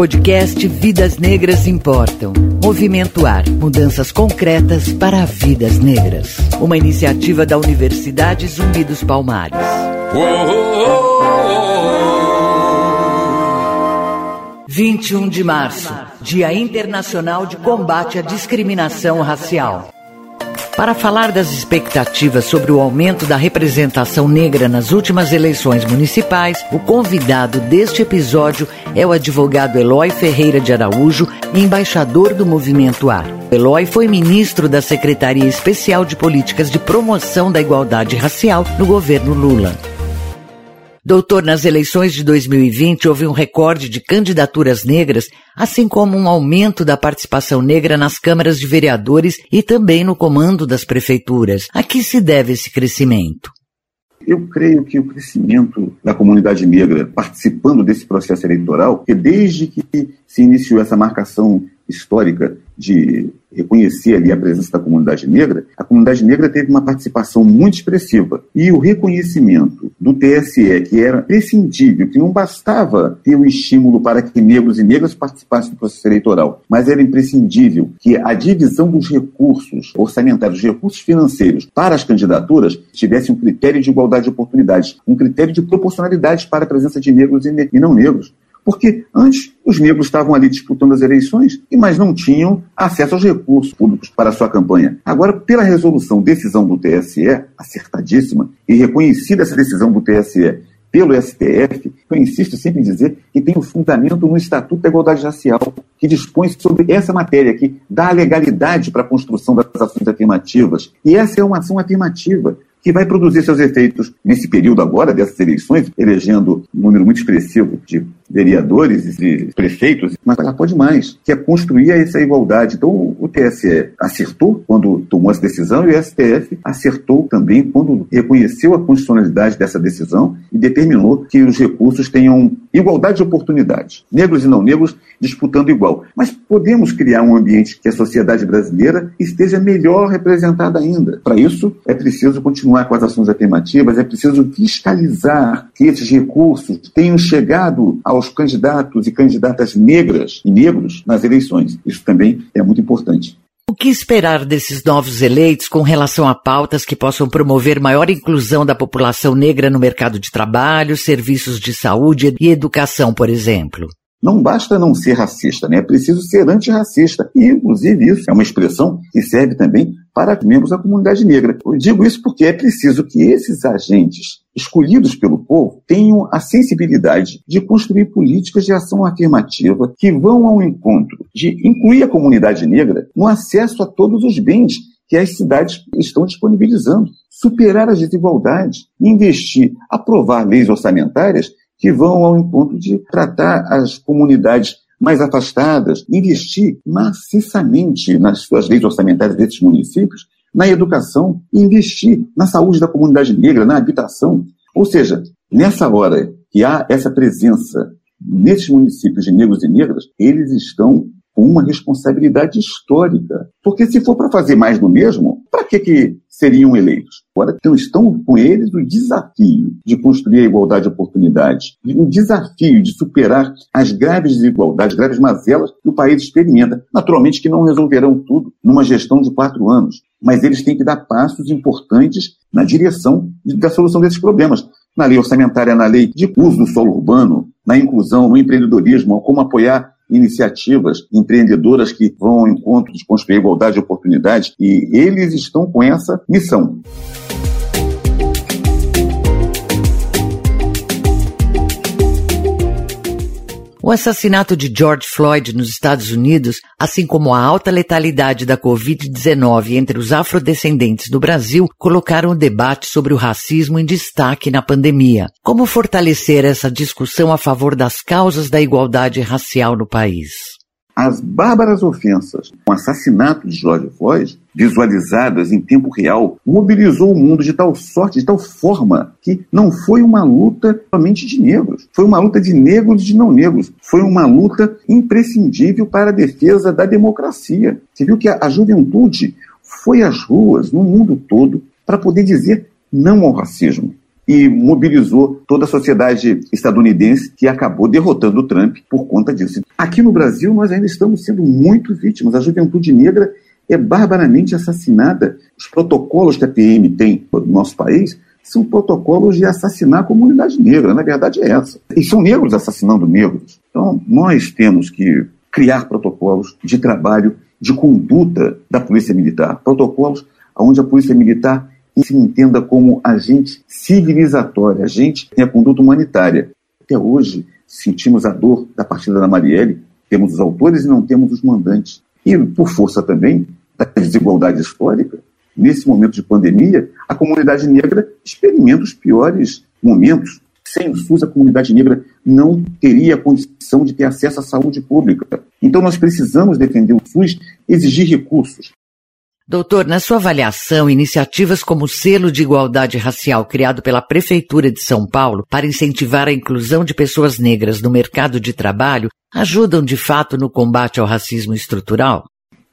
podcast Vidas Negras Importam. Movimento Ar. Mudanças concretas para vidas negras. Uma iniciativa da Universidade Zumbi dos Palmares. Oh, 21 de março, Dia Internacional de Combate à Discriminação Racial. Para falar das expectativas sobre o aumento da representação negra nas últimas eleições municipais, o convidado deste episódio é o advogado Eloy Ferreira de Araújo, embaixador do Movimento AR. Eloy foi ministro da Secretaria Especial de Políticas de Promoção da Igualdade Racial no governo Lula. Doutor, nas eleições de 2020 houve um recorde de candidaturas negras, assim como um aumento da participação negra nas câmaras de vereadores e também no comando das prefeituras. A que se deve esse crescimento? Eu creio que o crescimento da comunidade negra participando desse processo eleitoral, que desde que se iniciou essa marcação histórica de reconhecer ali a presença da comunidade negra, a comunidade negra teve uma participação muito expressiva. E o reconhecimento do TSE, que era prescindível, que não bastava ter o um estímulo para que negros e negras participassem do processo eleitoral, mas era imprescindível que a divisão dos recursos orçamentários, dos recursos financeiros para as candidaturas tivesse um critério de igualdade de oportunidades, um critério de proporcionalidade para a presença de negros e não negros. Porque antes os negros estavam ali disputando as eleições, mas não tinham acesso aos recursos públicos para a sua campanha. Agora, pela resolução, decisão do TSE, acertadíssima, e reconhecida essa decisão do TSE pelo STF, eu insisto sempre em dizer que tem o um fundamento no Estatuto da Igualdade Racial, que dispõe sobre essa matéria, que dá legalidade para a construção das ações afirmativas. E essa é uma ação afirmativa que vai produzir seus efeitos nesse período agora dessas eleições, elegendo um número muito expressivo de vereadores e prefeitos, mas ela pode mais, que é construir essa igualdade. Então TSE acertou quando tomou essa decisão e o STF acertou também quando reconheceu a constitucionalidade dessa decisão e determinou que os recursos tenham igualdade de oportunidades, negros e não negros disputando igual. Mas podemos criar um ambiente que a sociedade brasileira esteja melhor representada ainda. Para isso é preciso continuar com as ações afirmativas, é preciso fiscalizar que esses recursos tenham chegado ao aos candidatos e candidatas negras e negros nas eleições. Isso também é muito importante. O que esperar desses novos eleitos com relação a pautas que possam promover maior inclusão da população negra no mercado de trabalho, serviços de saúde e educação, por exemplo? Não basta não ser racista, né? é preciso ser antirracista. E, inclusive, isso é uma expressão que serve também para membros da comunidade negra. Eu digo isso porque é preciso que esses agentes escolhidos pelo povo tenham a sensibilidade de construir políticas de ação afirmativa que vão ao encontro de incluir a comunidade negra no acesso a todos os bens que as cidades estão disponibilizando, superar as desigualdades, investir, aprovar leis orçamentárias que vão ao encontro de tratar as comunidades mais afastadas, investir maciçamente nas suas leis orçamentárias desses municípios, na educação investir na saúde da comunidade negra, na habitação. Ou seja, nessa hora que há essa presença nesses municípios de negros e negras, eles estão uma responsabilidade histórica. Porque se for para fazer mais do mesmo, para que, que seriam eleitos? Agora então, estão com eles o desafio de construir a igualdade de oportunidades, um desafio de superar as graves desigualdades, graves mazelas que o país experimenta. Naturalmente que não resolverão tudo numa gestão de quatro anos, mas eles têm que dar passos importantes na direção da solução desses problemas. Na lei orçamentária, na lei de uso do solo urbano, na inclusão, no empreendedorismo, como apoiar iniciativas empreendedoras que vão ao encontro de construir igualdade de oportunidades e eles estão com essa missão. O assassinato de George Floyd nos Estados Unidos, assim como a alta letalidade da Covid-19 entre os afrodescendentes do Brasil, colocaram o debate sobre o racismo em destaque na pandemia. Como fortalecer essa discussão a favor das causas da igualdade racial no país? As bárbaras ofensas, o assassinato de George Floyd, visualizadas em tempo real, mobilizou o mundo de tal sorte, de tal forma, que não foi uma luta somente de negros, foi uma luta de negros e de não negros, foi uma luta imprescindível para a defesa da democracia. Você viu que a, a juventude foi às ruas, no mundo todo, para poder dizer não ao racismo. E mobilizou toda a sociedade estadunidense que acabou derrotando o Trump por conta disso. Aqui no Brasil, nós ainda estamos sendo muito vítimas. A juventude negra é barbaramente assassinada. Os protocolos que a PM tem no nosso país são protocolos de assassinar a comunidade negra. Na verdade, é essa. E são negros assassinando negros. Então, nós temos que criar protocolos de trabalho, de conduta da Polícia Militar. Protocolos onde a Polícia Militar se entenda como agente civilizatório, agente tem a conduta humanitária. Até hoje, sentimos a dor da partida da Marielle, temos os autores e não temos os mandantes. E, por força também da desigualdade histórica, nesse momento de pandemia, a comunidade negra experimenta os piores momentos. Sem o SUS, a comunidade negra não teria condição de ter acesso à saúde pública. Então, nós precisamos defender o SUS, exigir recursos. Doutor, na sua avaliação, iniciativas como o Selo de Igualdade Racial criado pela Prefeitura de São Paulo para incentivar a inclusão de pessoas negras no mercado de trabalho ajudam de fato no combate ao racismo estrutural?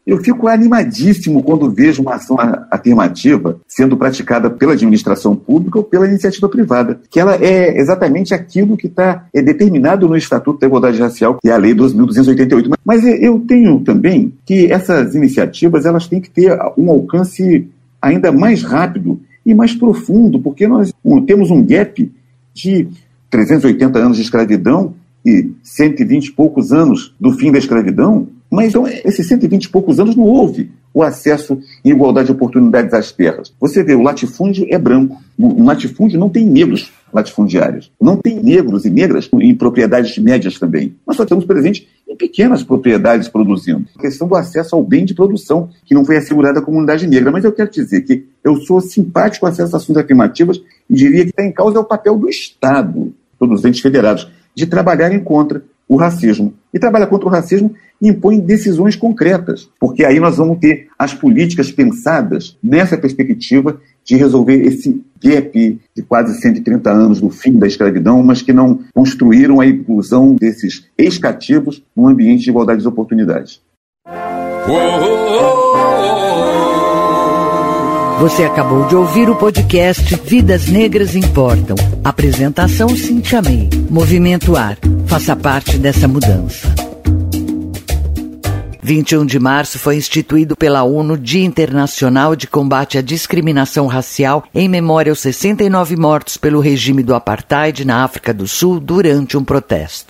Eu fico animadíssimo quando vejo uma ação afirmativa sendo praticada pela administração pública ou pela iniciativa privada, que ela é exatamente aquilo que está é determinado no Estatuto da Igualdade Racial, que é a Lei 2.288. Mas eu tenho também que essas iniciativas elas têm que ter um alcance ainda mais rápido e mais profundo, porque nós temos um gap de 380 anos de escravidão e 120 e poucos anos do fim da escravidão, mas então, esses 120 e poucos anos não houve o acesso em igualdade de oportunidades às terras. Você vê, o latifúndio é branco. No latifúndio não tem negros latifundiários. Não tem negros e negras em propriedades médias também. Nós só estamos presentes em pequenas propriedades produzindo. A questão do acesso ao bem de produção, que não foi assegurada à comunidade negra. Mas eu quero dizer que eu sou simpático a essas ações afirmativas e diria que está em causa é o papel do Estado, todos os entes federados, de trabalharem contra o racismo. E trabalha contra o racismo e impõe decisões concretas, porque aí nós vamos ter as políticas pensadas nessa perspectiva de resolver esse gap de quase 130 anos do fim da escravidão, mas que não construíram a inclusão desses ex-cativos num ambiente de igualdade de oportunidades. Você acabou de ouvir o podcast Vidas Negras Importam. Apresentação Cintia May. Movimento Ar. Faça parte dessa mudança. 21 de março foi instituído pela ONU Dia Internacional de Combate à Discriminação Racial em memória aos 69 mortos pelo regime do apartheid na África do Sul durante um protesto.